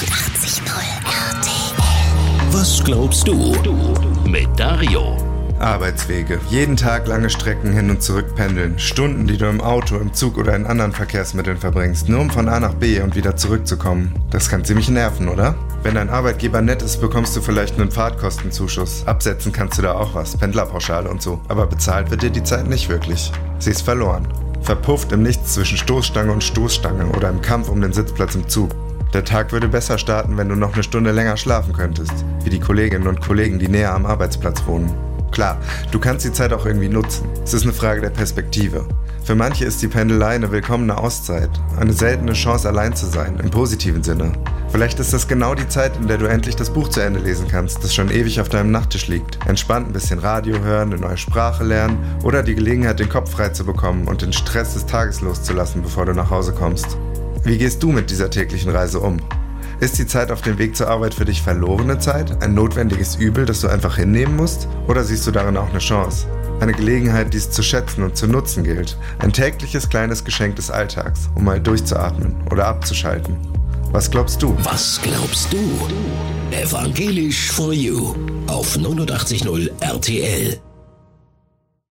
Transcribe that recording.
89.0 RTL. Was glaubst du? Mit Dario. Arbeitswege. Jeden Tag lange Strecken hin und zurück pendeln. Stunden, die du im Auto, im Zug oder in anderen Verkehrsmitteln verbringst, nur um von A nach B und wieder zurückzukommen. Das kann ziemlich nerven, oder? Wenn dein Arbeitgeber nett ist, bekommst du vielleicht einen Fahrtkostenzuschuss. Absetzen kannst du da auch was, Pendlerpauschale und so. Aber bezahlt wird dir die Zeit nicht wirklich. Sie ist verloren. Verpufft im Nichts zwischen Stoßstange und Stoßstange oder im Kampf um den Sitzplatz im Zug. Der Tag würde besser starten, wenn du noch eine Stunde länger schlafen könntest, wie die Kolleginnen und Kollegen, die näher am Arbeitsplatz wohnen. Klar, du kannst die Zeit auch irgendwie nutzen. Es ist eine Frage der Perspektive. Für manche ist die Pendelei eine willkommene Auszeit, eine seltene Chance allein zu sein, im positiven Sinne. Vielleicht ist das genau die Zeit, in der du endlich das Buch zu Ende lesen kannst, das schon ewig auf deinem Nachttisch liegt. Entspannt ein bisschen Radio hören, eine neue Sprache lernen oder die Gelegenheit, den Kopf frei zu bekommen und den Stress des Tages loszulassen, bevor du nach Hause kommst. Wie gehst du mit dieser täglichen Reise um? Ist die Zeit auf dem Weg zur Arbeit für dich verlorene Zeit? Ein notwendiges Übel, das du einfach hinnehmen musst? Oder siehst du darin auch eine Chance? Eine Gelegenheit, die es zu schätzen und zu nutzen gilt. Ein tägliches kleines Geschenk des Alltags, um mal durchzuatmen oder abzuschalten. Was glaubst du? Was glaubst du? Evangelisch for You auf 89.0 RTL.